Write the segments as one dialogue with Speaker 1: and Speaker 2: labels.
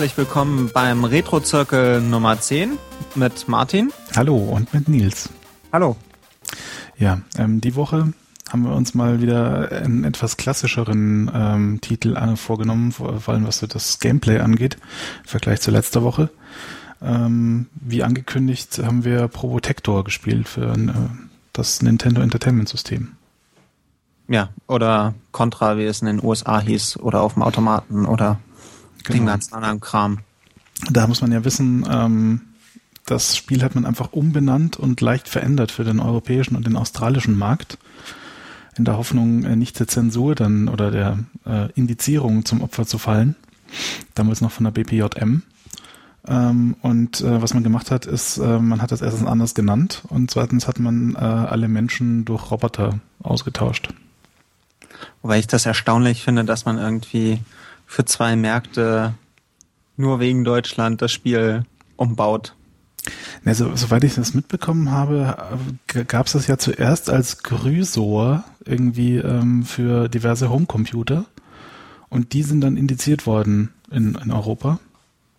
Speaker 1: Herzlich willkommen beim Retro-Zirkel Nummer 10 mit Martin.
Speaker 2: Hallo und mit Nils.
Speaker 1: Hallo.
Speaker 2: Ja, ähm, die Woche haben wir uns mal wieder einen etwas klassischeren ähm, Titel äh, vorgenommen, vor allem was das Gameplay angeht, im Vergleich zu letzter Woche. Ähm, wie angekündigt haben wir Probotector gespielt für äh, das Nintendo Entertainment System.
Speaker 1: Ja, oder Contra, wie es in den USA hieß, oder auf dem Automaten oder genau. den ganzen anderen Kram.
Speaker 2: Da muss man ja wissen, ähm, das Spiel hat man einfach umbenannt und leicht verändert für den europäischen und den australischen Markt. In der Hoffnung, äh, nicht der Zensur dann oder der äh, Indizierung zum Opfer zu fallen. Damals noch von der BPJM. Ähm, und äh, was man gemacht hat, ist, äh, man hat das erstens anders genannt und zweitens hat man äh, alle Menschen durch Roboter ausgetauscht.
Speaker 1: Wobei ich das erstaunlich finde, dass man irgendwie für zwei Märkte nur wegen Deutschland das Spiel umbaut.
Speaker 2: Ne, so, soweit ich das mitbekommen habe, gab es das ja zuerst als Grüsor irgendwie ähm, für diverse Homecomputer und die sind dann indiziert worden in, in Europa.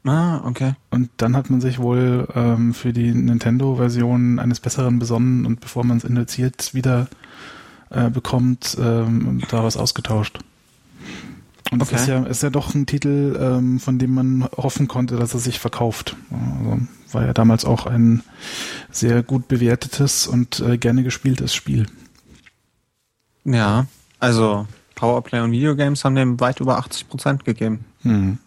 Speaker 1: Ah, okay.
Speaker 2: Und dann hat man sich wohl ähm, für die Nintendo-Version eines Besseren besonnen und bevor man es indiziert wieder äh, bekommt, ähm, da was ausgetauscht. Und okay. ist ja, ist ja doch ein Titel, ähm, von dem man hoffen konnte, dass er sich verkauft. Also war ja damals auch ein sehr gut bewertetes und äh, gerne gespieltes Spiel.
Speaker 1: Ja, also Powerplay und Videogames haben dem weit über 80 Prozent gegeben. Hm.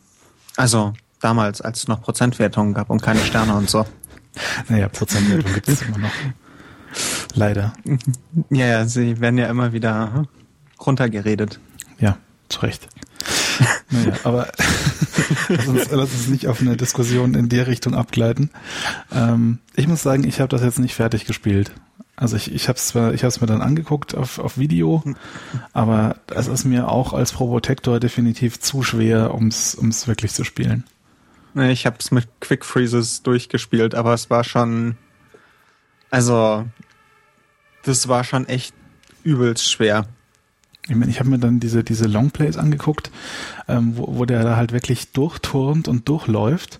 Speaker 1: Also damals, als es noch Prozentwertungen gab und keine Sterne und so.
Speaker 2: Naja, Prozentwertung gibt es immer noch. Leider.
Speaker 1: Ja, ja, sie werden ja immer wieder hm, runtergeredet.
Speaker 2: Ja, zu Recht. Naja, aber lass, uns, lass uns nicht auf eine Diskussion in der Richtung abgleiten. Ähm, ich muss sagen, ich habe das jetzt nicht fertig gespielt. Also ich, ich habe es zwar, ich habe es mir dann angeguckt auf, auf Video, aber es ist mir auch als Probotector definitiv zu schwer, ums ums wirklich zu spielen.
Speaker 1: Ich habe es mit Quick Freezes durchgespielt, aber es war schon, also das war schon echt übelst schwer.
Speaker 2: Ich meine, ich habe mir dann diese, diese Longplays angeguckt, ähm, wo, wo der da halt wirklich durchturnt und durchläuft,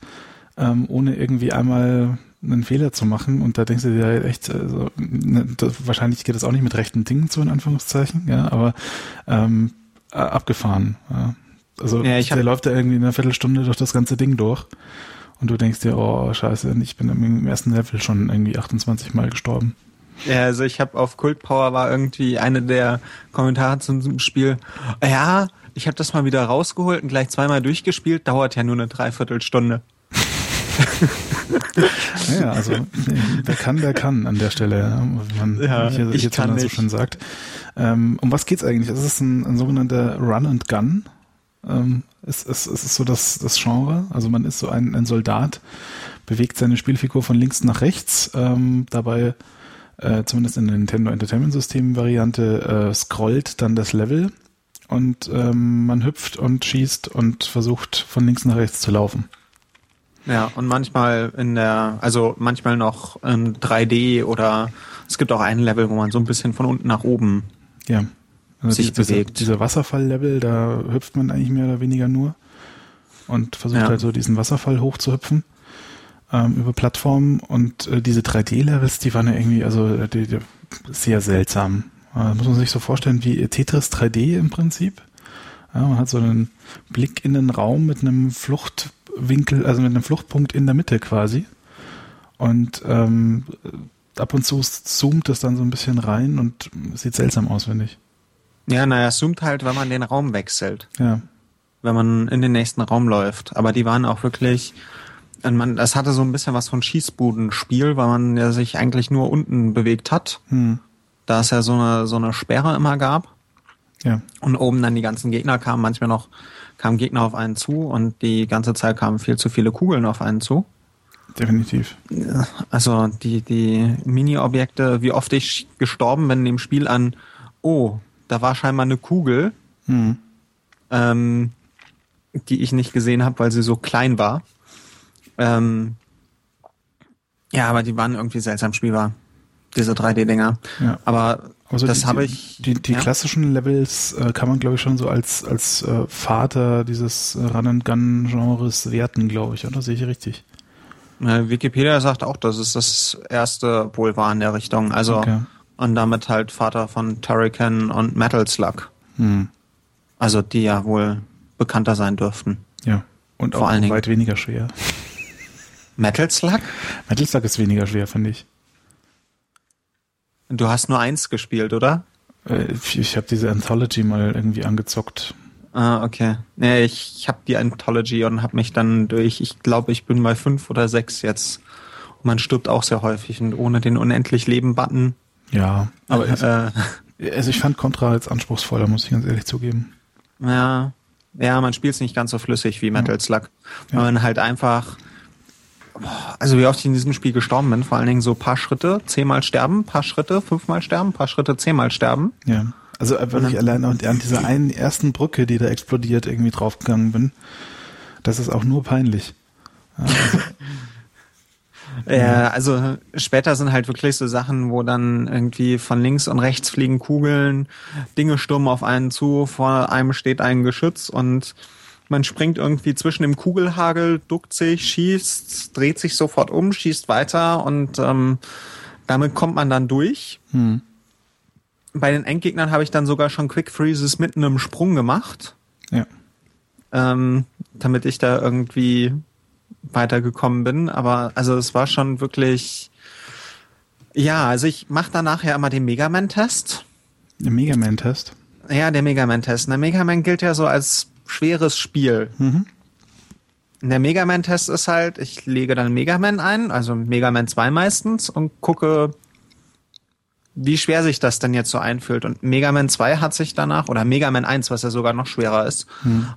Speaker 2: ähm, ohne irgendwie einmal einen Fehler zu machen. Und da denkst du dir halt echt, also, ne, das, wahrscheinlich geht das auch nicht mit rechten Dingen zu, in Anführungszeichen, ja, aber ähm, abgefahren. Ja. Also ja, der läuft da irgendwie in einer Viertelstunde durch das ganze Ding durch. Und du denkst dir, oh scheiße, ich bin im ersten Level schon irgendwie 28 Mal gestorben.
Speaker 1: Ja, also ich habe auf Cult Power war irgendwie eine der Kommentare zum Spiel. Ja, ich habe das mal wieder rausgeholt und gleich zweimal durchgespielt. Dauert ja nur eine Dreiviertelstunde.
Speaker 2: naja, also wer kann, der kann an der Stelle, wie man ja, hier, ich kann so schön sagt. Ähm, um was geht's eigentlich? Es ist ein, ein sogenannter Run and Gun. Ähm, es, es, es ist so das, das Genre. Also man ist so ein, ein Soldat, bewegt seine Spielfigur von links nach rechts. Ähm, dabei äh, zumindest in der Nintendo Entertainment System Variante, äh, scrollt dann das Level und ähm, man hüpft und schießt und versucht von links nach rechts zu laufen.
Speaker 1: Ja, und manchmal in der, also manchmal noch in 3D oder es gibt auch ein Level, wo man so ein bisschen von unten nach oben
Speaker 2: ja.
Speaker 1: also sich
Speaker 2: diese,
Speaker 1: bewegt.
Speaker 2: Diese Wasserfall-Level, da hüpft man eigentlich mehr oder weniger nur und versucht ja. halt so diesen Wasserfall hochzuhüpfen ähm, über Plattformen und äh, diese 3D-Levels, die waren ja irgendwie also äh, die, die, sehr seltsam. Äh, muss man sich so vorstellen wie Tetris 3D im Prinzip. Ja, man hat so einen Blick in den Raum mit einem Fluchtwinkel, also mit einem Fluchtpunkt in der Mitte quasi. Und ähm, ab und zu zoomt es dann so ein bisschen rein und sieht seltsam aus, finde ich.
Speaker 1: Ja, naja, zoomt halt, wenn man den Raum wechselt.
Speaker 2: Ja.
Speaker 1: Wenn man in den nächsten Raum läuft. Aber die waren auch wirklich, und man, das hatte so ein bisschen was von Schießbudenspiel, weil man ja sich eigentlich nur unten bewegt hat. Hm. Da es ja so eine, so eine Sperre immer gab.
Speaker 2: Ja.
Speaker 1: Und oben dann die ganzen Gegner kamen, manchmal noch kamen Gegner auf einen zu und die ganze Zeit kamen viel zu viele Kugeln auf einen zu.
Speaker 2: Definitiv.
Speaker 1: Also die, die Mini-Objekte, wie oft ich gestorben bin in dem Spiel an, oh, da war scheinbar eine Kugel, hm. ähm, die ich nicht gesehen habe, weil sie so klein war. Ähm, ja, aber die waren irgendwie seltsam spielbar, diese 3D-Dinger. Ja. Aber
Speaker 2: Also
Speaker 1: das habe ich.
Speaker 2: Die, die
Speaker 1: ja.
Speaker 2: klassischen Levels äh, kann man, glaube ich, schon so als, als äh, Vater dieses Run-and-Gun-Genres werten, glaube ich, oder? Sehe ich richtig?
Speaker 1: Äh, Wikipedia sagt auch, dass es das erste wohl war in der Richtung. Also
Speaker 2: Okay.
Speaker 1: und damit halt Vater von Turrican und Metal Slug.
Speaker 2: Hm.
Speaker 1: Also die ja wohl bekannter sein dürften.
Speaker 2: Ja. Und
Speaker 1: Vor
Speaker 2: auch
Speaker 1: allen Dingen-
Speaker 2: weit weniger schwer.
Speaker 1: Metal Slug?
Speaker 2: Metal Slug ist weniger schwer, finde ich.
Speaker 1: Du hast nur eins gespielt, oder?
Speaker 2: Äh, ich ich habe diese Anthology mal irgendwie angezockt.
Speaker 1: Ah, okay. Nee, ich, ich habe die Anthology und habe mich dann durch, ich glaube, ich bin bei fünf oder sechs jetzt. Und man stirbt auch sehr häufig und ohne den unendlich Leben-Button.
Speaker 2: Ja, aber
Speaker 1: äh,
Speaker 2: also ich fand Contra jetzt anspruchsvoller, muss ich ganz ehrlich zugeben.
Speaker 1: ja, ja, man spielt es nicht ganz so flüssig wie Metal Slug.
Speaker 2: Ja.
Speaker 1: man halt einfach, also wie oft ich in diesem Spiel gestorben bin, vor allen Dingen so paar Schritte, zehnmal sterben, paar Schritte, fünfmal sterben, paar Schritte, zehnmal sterben.
Speaker 2: Ja. Also äh, weil ich allein an dieser einen ersten Brücke, die da explodiert, irgendwie draufgegangen bin. Das ist auch nur peinlich. Also,
Speaker 1: Ja, also später sind halt wirklich so Sachen, wo dann irgendwie von links und rechts fliegen Kugeln, Dinge stürmen auf einen zu, vor einem steht ein Geschütz und man springt irgendwie zwischen dem Kugelhagel, duckt sich, schießt, dreht sich sofort um, schießt weiter und ähm, damit kommt man dann durch.
Speaker 2: hm.
Speaker 1: Bei den Endgegnern habe ich dann sogar schon Quick Freezes mitten im Sprung gemacht,
Speaker 2: Ja.
Speaker 1: ähm, damit ich da irgendwie weitergekommen bin. Aber also es war schon wirklich. Ja, also ich mache dann nachher immer den Mega Man-Test.
Speaker 2: Der Mega Man-Test.
Speaker 1: Ja, der Mega Man-Test. Der Mega Man gilt ja so als schweres Spiel.
Speaker 2: Mhm.
Speaker 1: Der Mega Man-Test ist halt, ich lege dann Mega Man ein, also Mega Man 2 meistens, und gucke, wie schwer sich das denn jetzt so einfühlt. Und Mega Man 2 hat sich danach, oder Mega Man 1, was ja sogar noch schwerer ist,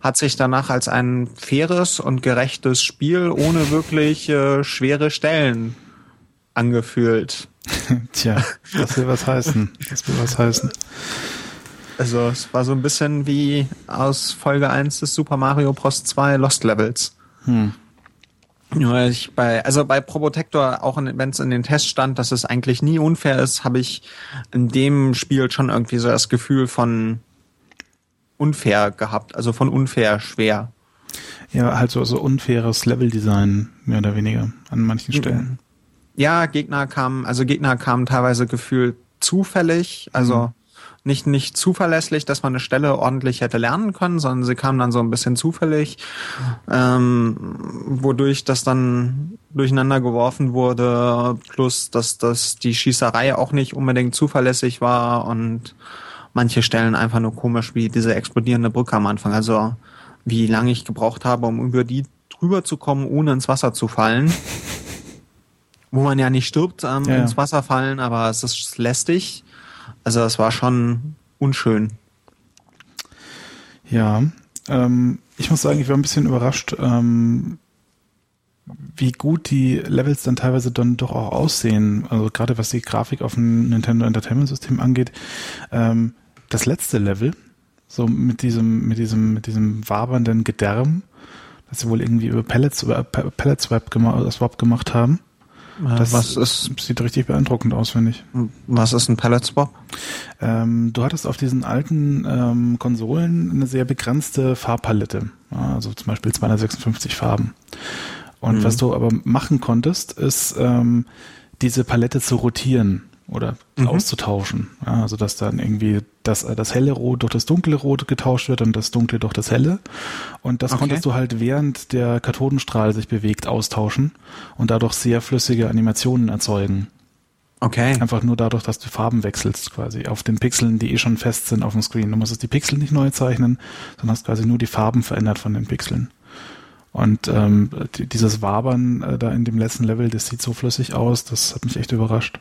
Speaker 1: hat sich danach als ein faires und gerechtes Spiel ohne wirklich äh, schwere Stellen angefühlt.
Speaker 2: Tja, das will was heißen. Das will was heißen.
Speaker 1: Also es war so ein bisschen wie aus Folge 1 des Super Mario Bros. 2 Lost Levels.
Speaker 2: Hm.
Speaker 1: Nur ich bei, also bei Probotector, auch wenn es in den Tests stand, dass es eigentlich nie unfair ist, habe ich in dem Spiel schon irgendwie so das Gefühl von unfair gehabt, also von unfair schwer.
Speaker 2: Ja, halt so, so unfaires Leveldesign, mehr oder weniger, an manchen Stellen.
Speaker 1: Ja, Gegner kamen, also Gegner kamen teilweise gefühlt zufällig, also nicht, nicht zuverlässig, dass man eine Stelle ordentlich hätte lernen können, sondern sie kamen dann so ein bisschen zufällig, ähm, wodurch das dann durcheinander geworfen wurde, plus dass, dass die Schießerei auch nicht unbedingt zuverlässig war und manche Stellen einfach nur komisch wie diese explodierende Brücke am Anfang. Also wie lange ich gebraucht habe, um über die drüber zu kommen, ohne ins Wasser zu fallen. Wo man ja nicht stirbt ähm,
Speaker 2: Ja, ja.
Speaker 1: ins Wasser fallen, aber es ist lästig. Also es war schon unschön.
Speaker 2: Ja, ähm, ich muss sagen, ich war ein bisschen überrascht, ähm, wie gut die Levels dann teilweise dann doch auch aussehen. Also gerade was die Grafik auf dem Nintendo Entertainment System angeht. Ähm, das letzte Level, so mit diesem, mit diesem, mit diesem wabernden Gedärm, das sie wohl irgendwie über Pellets, über Pe- Pellets Web gemacht, das Web gemacht haben. Das
Speaker 1: was ist
Speaker 2: sieht richtig beeindruckend aus, finde ich.
Speaker 1: was ist ein Palette Swap?
Speaker 2: Ähm, du hattest auf diesen alten ähm, Konsolen eine sehr begrenzte Farbpalette, also zum Beispiel 256 Farben. Und
Speaker 1: Mhm.
Speaker 2: was du aber machen konntest, ist ähm, diese Palette zu rotieren oder
Speaker 1: Mhm.
Speaker 2: auszutauschen. Ja, also dass dann irgendwie das, äh, das helle Rot durch das dunkle Rot getauscht wird und das dunkle durch das helle. Und das
Speaker 1: Okay.
Speaker 2: konntest du halt während der Kathodenstrahl sich bewegt austauschen und dadurch sehr flüssige Animationen erzeugen.
Speaker 1: Okay.
Speaker 2: Einfach nur dadurch, dass du Farben wechselst quasi auf den Pixeln, die eh schon fest sind auf dem Screen. Du musstest die Pixel nicht neu zeichnen, sondern hast quasi nur die Farben verändert von den Pixeln. Und ähm, die- dieses Wabern äh, da in dem letzten Level, das sieht so flüssig aus, das hat mich echt überrascht.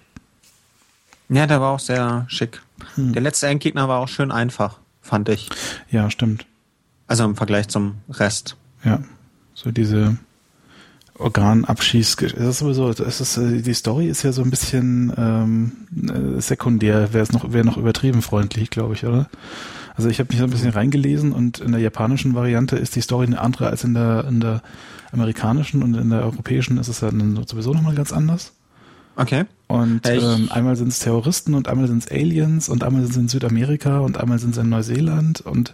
Speaker 1: Ja, der war auch sehr schick.
Speaker 2: Hm.
Speaker 1: Der letzte Endgegner war auch schön einfach, fand ich.
Speaker 2: Ja, stimmt.
Speaker 1: Also im Vergleich zum Rest.
Speaker 2: Ja, so diese Organabschieß. Es ist sowieso, es ist, äh, die Story ist ja so ein bisschen ähm, äh, sekundär, wäre es noch, wäre noch übertrieben freundlich, glaube ich, oder? Also ich habe mich so ein bisschen reingelesen und in der japanischen Variante ist die Story eine andere als in der in der amerikanischen und in der europäischen ist es ja dann sowieso nochmal ganz anders.
Speaker 1: Okay.
Speaker 2: Und ähm, einmal sind es Terroristen und einmal sind es Aliens und einmal sind sie in Südamerika und einmal sind sie in Neuseeland und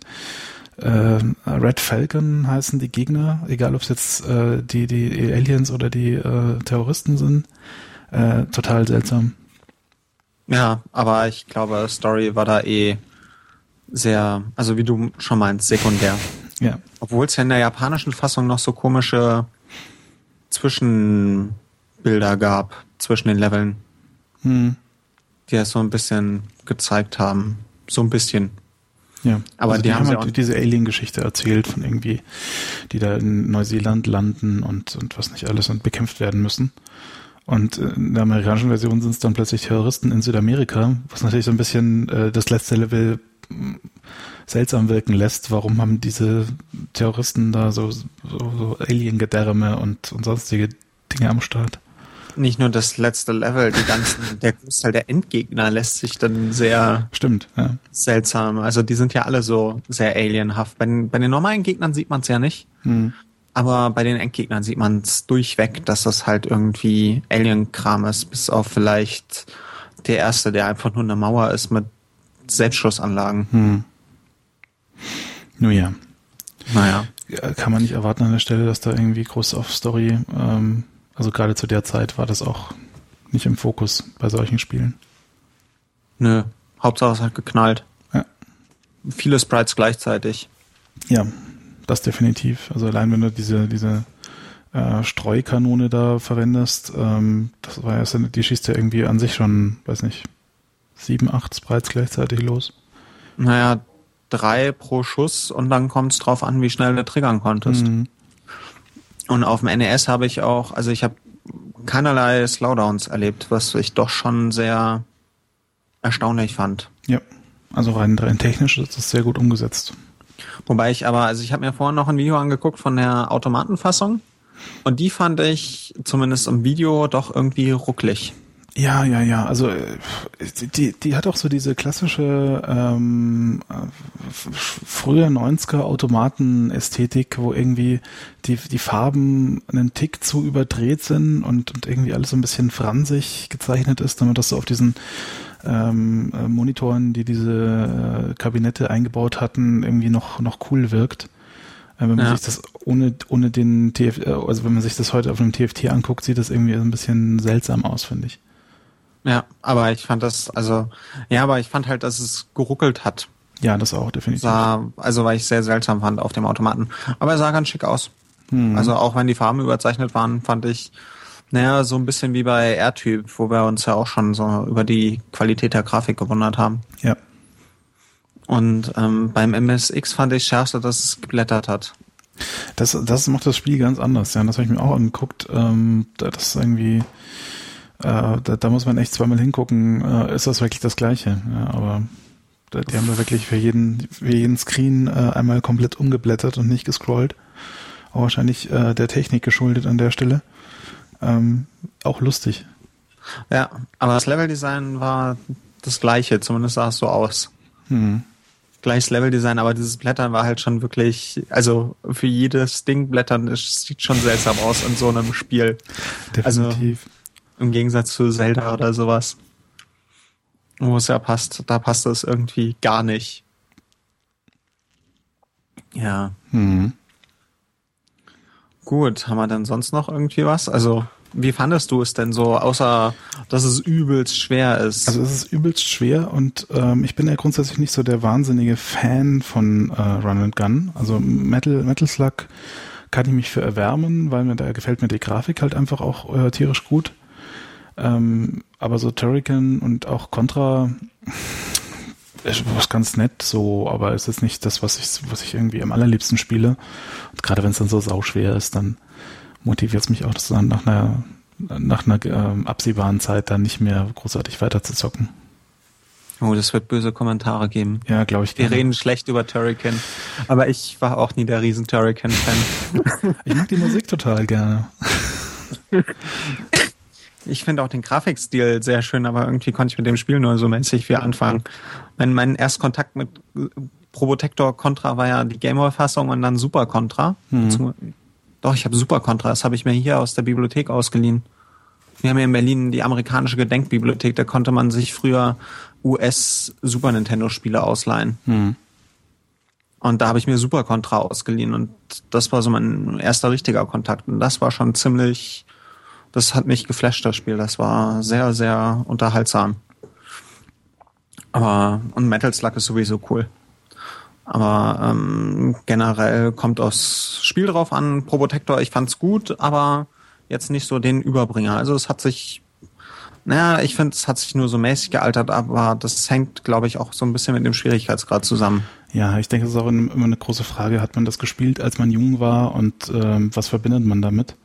Speaker 2: äh, Red Falcon heißen die Gegner, egal ob es jetzt äh, die, die Aliens oder die äh, Terroristen sind. Äh, total seltsam.
Speaker 1: Ja, aber ich glaube, Story war da eh sehr, also wie du schon meinst, sekundär.
Speaker 2: Ja.
Speaker 1: Obwohl es ja in der japanischen Fassung noch so komische Zwischenbilder gab zwischen den Leveln.
Speaker 2: Hm.
Speaker 1: Die das so ein bisschen gezeigt haben. So ein bisschen.
Speaker 2: Ja,
Speaker 1: aber also die, die, haben,
Speaker 2: halt diese Alien-Geschichte erzählt von irgendwie, die da in Neuseeland landen und, und was nicht alles und bekämpft werden müssen. Und in der amerikanischen Version sind es dann plötzlich Terroristen in Südamerika, was natürlich so ein bisschen äh, das letzte Level hm, seltsam wirken lässt. Warum haben diese Terroristen da so, so, so Alien-Gedärme und, und sonstige Dinge am Start?
Speaker 1: Nicht nur das letzte Level, die ganzen, der Großteil der Endgegner lässt sich dann sehr
Speaker 2: Stimmt, ja.
Speaker 1: seltsam. Also die sind ja alle so sehr alienhaft. Bei den, bei den normalen Gegnern sieht man es ja nicht. Hm. Aber bei den Endgegnern sieht man es durchweg, dass das halt irgendwie Alien-Kram ist, bis auf vielleicht der erste, der einfach nur eine Mauer ist mit Selbstschussanlagen.
Speaker 2: Hm. Nun ja.
Speaker 1: Naja.
Speaker 2: Kann man nicht erwarten an der Stelle, dass da irgendwie groß auf Story ähm, also gerade zu der Zeit war das auch nicht im Fokus bei solchen Spielen.
Speaker 1: Nö, Hauptsache es hat geknallt.
Speaker 2: Ja.
Speaker 1: Viele Sprites gleichzeitig.
Speaker 2: Ja, das definitiv. Also allein wenn du diese, diese äh, Streukanone da verwendest, ähm, das war ja, die schießt ja irgendwie an sich schon, weiß nicht, sieben, acht Sprites gleichzeitig los.
Speaker 1: Naja, drei pro Schuss und dann kommt es drauf an, wie schnell du triggern konntest. Mhm. Und auf dem NES habe ich auch, also ich habe keinerlei Slowdowns erlebt, was ich doch schon sehr erstaunlich fand.
Speaker 2: Ja, also rein, rein technisch ist das sehr gut umgesetzt.
Speaker 1: Wobei ich aber, also ich habe mir vorhin noch ein Video angeguckt von der Automatenfassung und die fand ich zumindest im Video doch irgendwie rucklig.
Speaker 2: Ja, ja, ja. Also äh, die, die hat auch so diese klassische ähm, früher 90er Automaten-Ästhetik, wo irgendwie die, die Farben einen Tick zu überdreht sind und, und irgendwie alles so ein bisschen fransig gezeichnet ist, damit das so auf diesen ähm, äh, Monitoren, die diese äh, Kabinette eingebaut hatten, irgendwie noch, noch cool wirkt. Äh, wenn man ja. sich das ohne, ohne den TF, äh, also wenn man sich das heute auf einem TFT anguckt, sieht das irgendwie ein bisschen seltsam aus, finde ich.
Speaker 1: Ja, aber ich fand das, also, ja, aber ich fand halt, dass es geruckelt hat.
Speaker 2: Ja, das auch, definitiv.
Speaker 1: Sah, also, weil ich sehr seltsam fand auf dem Automaten. Aber er sah ganz schick aus. Hm. Also, auch wenn die Farben überzeichnet waren, fand ich, naja, so ein bisschen wie bei AirTyp, wo wir uns ja auch schon so über die Qualität der Grafik gewundert haben.
Speaker 2: Ja.
Speaker 1: Und ähm, beim MSX fand ich schärfster, dass es geblättert hat.
Speaker 2: Das, das macht das Spiel ganz anders, ja. Das habe ich mir auch angeguckt. Ähm, das ist irgendwie da, da, muss man echt zweimal hingucken, äh, ist das wirklich das Gleiche. Ja, aber die haben da wirklich für jeden, für jeden Screen äh, einmal komplett umgeblättert und nicht gescrollt. Auch wahrscheinlich äh, der Technik geschuldet an der Stelle. Ähm, auch lustig.
Speaker 1: Ja, aber das Leveldesign war das gleiche, zumindest sah es so aus.
Speaker 2: Hm.
Speaker 1: Gleiches Leveldesign, aber dieses Blättern war halt schon wirklich, also für jedes Ding Blättern, es sieht schon seltsam aus in so einem Spiel.
Speaker 2: Definitiv.
Speaker 1: Also, im Gegensatz zu Zelda oder sowas. Wo es ja passt, da passt es irgendwie gar nicht. Ja.
Speaker 2: Hm.
Speaker 1: Gut, haben wir denn sonst noch irgendwie was? Also, wie fandest du es denn so, außer dass es übelst schwer ist?
Speaker 2: Also es ist übelst schwer und ähm, ich bin ja grundsätzlich nicht so der wahnsinnige Fan von äh, Run and Gun. Also Metal, Metal Slug kann ich mich für erwärmen, weil mir da gefällt mir die Grafik halt einfach auch äh, tierisch gut. Ähm, aber so Turrican und auch Contra ist ganz nett so, aber es ist nicht das, was ich, was ich irgendwie am allerliebsten spiele. Und gerade wenn es dann so sauschwer ist, dann motiviert es mich auch, das dann nach einer, nach einer äh, absehbaren Zeit dann nicht mehr großartig weiter zu zocken.
Speaker 1: Oh, das wird böse Kommentare geben.
Speaker 2: Ja, glaube ich.
Speaker 1: Wir gerne. reden schlecht über Turrican, aber ich war auch nie der riesen Turrican-Fan.
Speaker 2: ich mag die Musik total gerne.
Speaker 1: Ich finde auch den Grafikstil sehr schön, aber irgendwie konnte ich mit dem Spiel nur so mäßig viel anfangen. Mein, mein Erstkontakt mit Probotector Contra war ja die Gameboy-Fassung und dann Super Contra. Mhm. Doch, ich habe Super Contra, das habe ich mir hier aus der Bibliothek ausgeliehen. wir haben ja in Berlin die amerikanische Gedenkbibliothek, da konnte man sich früher US Super Nintendo Spiele ausleihen. Mhm. Und da habe ich mir Super Contra ausgeliehen und das war so mein erster richtiger Kontakt und das war schon ziemlich, das hat mich geflasht, das Spiel. Das war sehr, sehr unterhaltsam. Aber, und Metal Slug ist sowieso cool. Aber ähm, generell kommt aufs Spiel drauf an. Probotector, ich fand's gut, aber jetzt nicht so den Überbringer. Also es hat sich, naja, ich finde, es hat sich nur so mäßig gealtert, aber das hängt, glaube ich, auch so ein bisschen mit dem Schwierigkeitsgrad zusammen.
Speaker 2: Ja, ich denke, es ist auch immer eine große Frage. Hat man das gespielt, als man jung war und ähm, was verbindet man damit?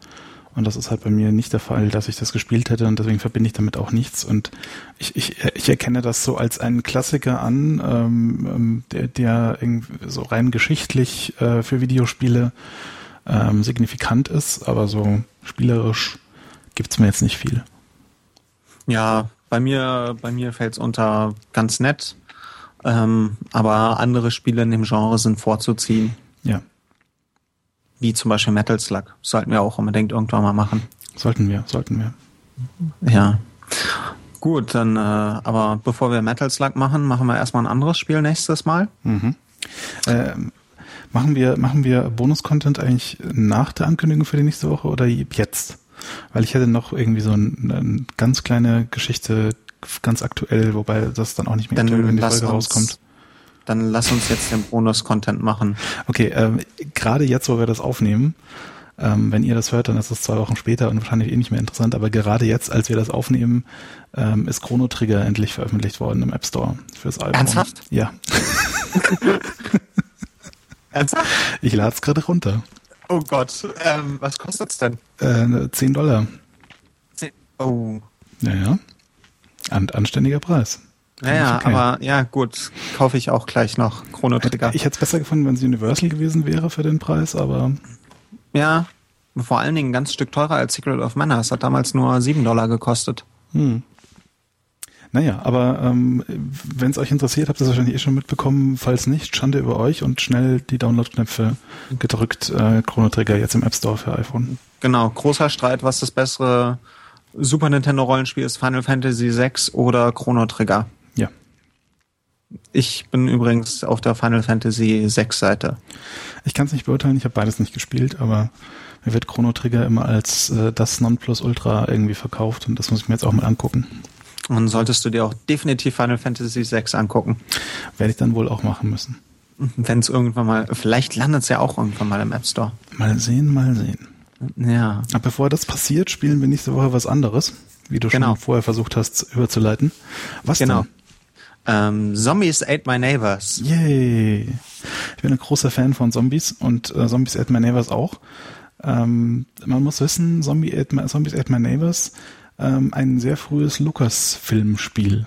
Speaker 2: Und das ist halt bei mir nicht der Fall, dass ich das gespielt hätte und deswegen verbinde ich damit auch nichts. Und ich, ich, ich erkenne das so als einen Klassiker an, ähm, ähm der, der irgendwie so rein geschichtlich äh, für Videospiele ähm, signifikant ist, aber so spielerisch gibt's mir jetzt nicht viel.
Speaker 1: Ja, bei mir, bei mir fällt's unter ganz nett. Ähm, aber andere Spiele in dem Genre sind vorzuziehen.
Speaker 2: Ja.
Speaker 1: Wie zum Beispiel Metal Slug. Sollten wir auch unbedingt irgendwann mal machen.
Speaker 2: Sollten wir, sollten wir.
Speaker 1: Ja. Gut, dann, äh, aber bevor wir Metal Slug machen, machen wir erstmal ein anderes Spiel nächstes Mal.
Speaker 2: Mhm. Ähm, machen wir, machen wir Bonus-Content eigentlich nach der Ankündigung für die nächste Woche oder jetzt? Weil ich hätte noch irgendwie so ein, eine ganz kleine Geschichte, ganz aktuell, wobei das dann auch nicht mehr
Speaker 1: dann aktuell, wenn die Folge rauskommt. Dann lass uns jetzt den Bonus-Content machen.
Speaker 2: Okay, ähm, gerade jetzt, wo wir das aufnehmen, ähm, wenn ihr das hört, dann ist es zwei Wochen später und wahrscheinlich eh nicht mehr interessant, aber gerade jetzt, als wir das aufnehmen, ähm, ist Chrono Trigger endlich veröffentlicht worden im App Store fürs Album.
Speaker 1: Ernsthaft?
Speaker 2: Ja.
Speaker 1: Ernsthaft?
Speaker 2: Ich lade es gerade runter.
Speaker 1: Oh Gott, ähm, was kostet's denn?
Speaker 2: Äh, 10 Dollar.
Speaker 1: 10, oh.
Speaker 2: Naja. An, anständiger Preis.
Speaker 1: Naja, okay. aber ja, gut, kaufe ich auch gleich noch Chrono Trigger.
Speaker 2: Ich hätte es besser gefunden, wenn es Universal gewesen wäre für den Preis, aber.
Speaker 1: Ja, vor allen Dingen ein ganz Stück teurer als Secret of Mana. Es hat damals nur 7 Dollar gekostet. Hm.
Speaker 2: Naja, aber ähm, wenn es euch interessiert, habt ihr es wahrscheinlich eh schon mitbekommen. Falls nicht, Schande über euch und schnell die Download-Knöpfe gedrückt. Äh, Chrono Trigger jetzt im App Store für iPhone.
Speaker 1: Genau, großer Streit, was das bessere Super Nintendo Rollenspiel ist, Final Fantasy VI oder Chrono Trigger. Ich bin übrigens auf der Final Fantasy VI Seite.
Speaker 2: Ich kann es nicht beurteilen, ich habe beides nicht gespielt, aber mir wird Chrono Trigger immer als äh, das Nonplusultra irgendwie verkauft und das muss ich mir jetzt auch mal angucken.
Speaker 1: Und solltest du dir auch definitiv Final Fantasy VI angucken.
Speaker 2: Werde ich dann wohl auch machen müssen.
Speaker 1: Wenn es irgendwann mal, vielleicht landet es ja auch irgendwann mal im App Store.
Speaker 2: Mal sehen, mal sehen.
Speaker 1: Ja.
Speaker 2: Aber bevor das passiert, spielen wir nächste Woche was anderes, wie du genau. schon vorher versucht hast überzuleiten. Was genau. denn?
Speaker 1: Ähm, Zombies Ate My Neighbors.
Speaker 2: Yay. Ich bin ein großer Fan von Zombies und äh, Zombies Ate My Neighbors auch. Ähm, man muss wissen, Zombie Ate My, Zombies Ate My Neighbors, ähm, ein sehr frühes Lucas-Filmspiel.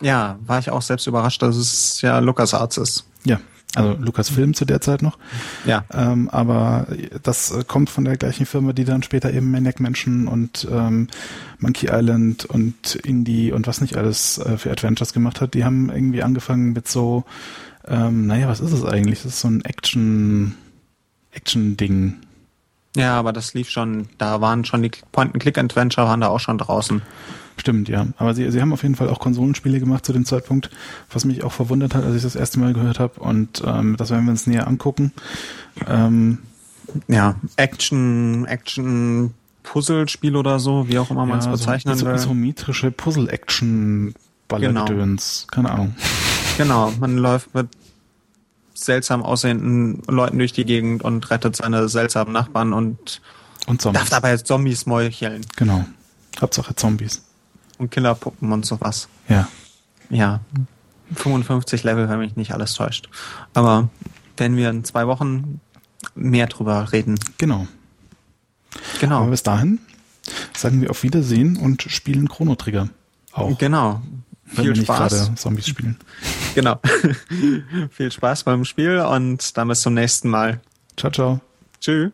Speaker 1: Ja, war ich auch selbst überrascht, dass es ja Lucas Arts ist.
Speaker 2: Ja, also Lucasfilm zu der Zeit noch.
Speaker 1: Ja.
Speaker 2: Ähm, aber das kommt von der gleichen Firma, die dann später eben Maniac Mansion und ähm, Monkey Island und Indie und was nicht alles äh, für Adventures gemacht hat. Die haben irgendwie angefangen mit so, ähm, naja, was ist es eigentlich? Das ist so ein Action, Action-Ding.
Speaker 1: Ja, aber das lief schon, da waren schon die Point-and-Click-Adventure waren da auch schon draußen.
Speaker 2: Stimmt, ja. Aber sie, sie haben auf jeden Fall auch Konsolenspiele gemacht zu dem Zeitpunkt, was mich auch verwundert hat, als ich das erste Mal gehört habe. Und ähm, das werden wir uns näher angucken. Ähm,
Speaker 1: ja, Action, Action, Puzzle-Spiel oder so, wie auch immer man es ja, bezeichnen
Speaker 2: so, will. Isometrische Puzzle-Action Ballerdöns, genau. keine Ahnung.
Speaker 1: Genau, man läuft mit seltsam aussehenden Leuten durch die Gegend und rettet seine seltsamen Nachbarn und,
Speaker 2: und Zombies.
Speaker 1: darf dabei Zombies meucheln.
Speaker 2: Genau. Hauptsache Zombies
Speaker 1: und Killerpuppen und sowas.
Speaker 2: Ja.
Speaker 1: Ja. 55 Level, wenn mich nicht alles täuscht. Aber wenn wir in zwei Wochen mehr drüber reden.
Speaker 2: Genau.
Speaker 1: Genau.
Speaker 2: Aber bis dahin sagen wir auf Wiedersehen und spielen Chrono Trigger auch.
Speaker 1: Genau.
Speaker 2: Wenn Viel wir Spaß. nicht gerade Zombies spielen.
Speaker 1: Genau. Viel Spaß beim Spiel und dann bis zum nächsten Mal.
Speaker 2: Ciao, ciao.
Speaker 1: Tschüss.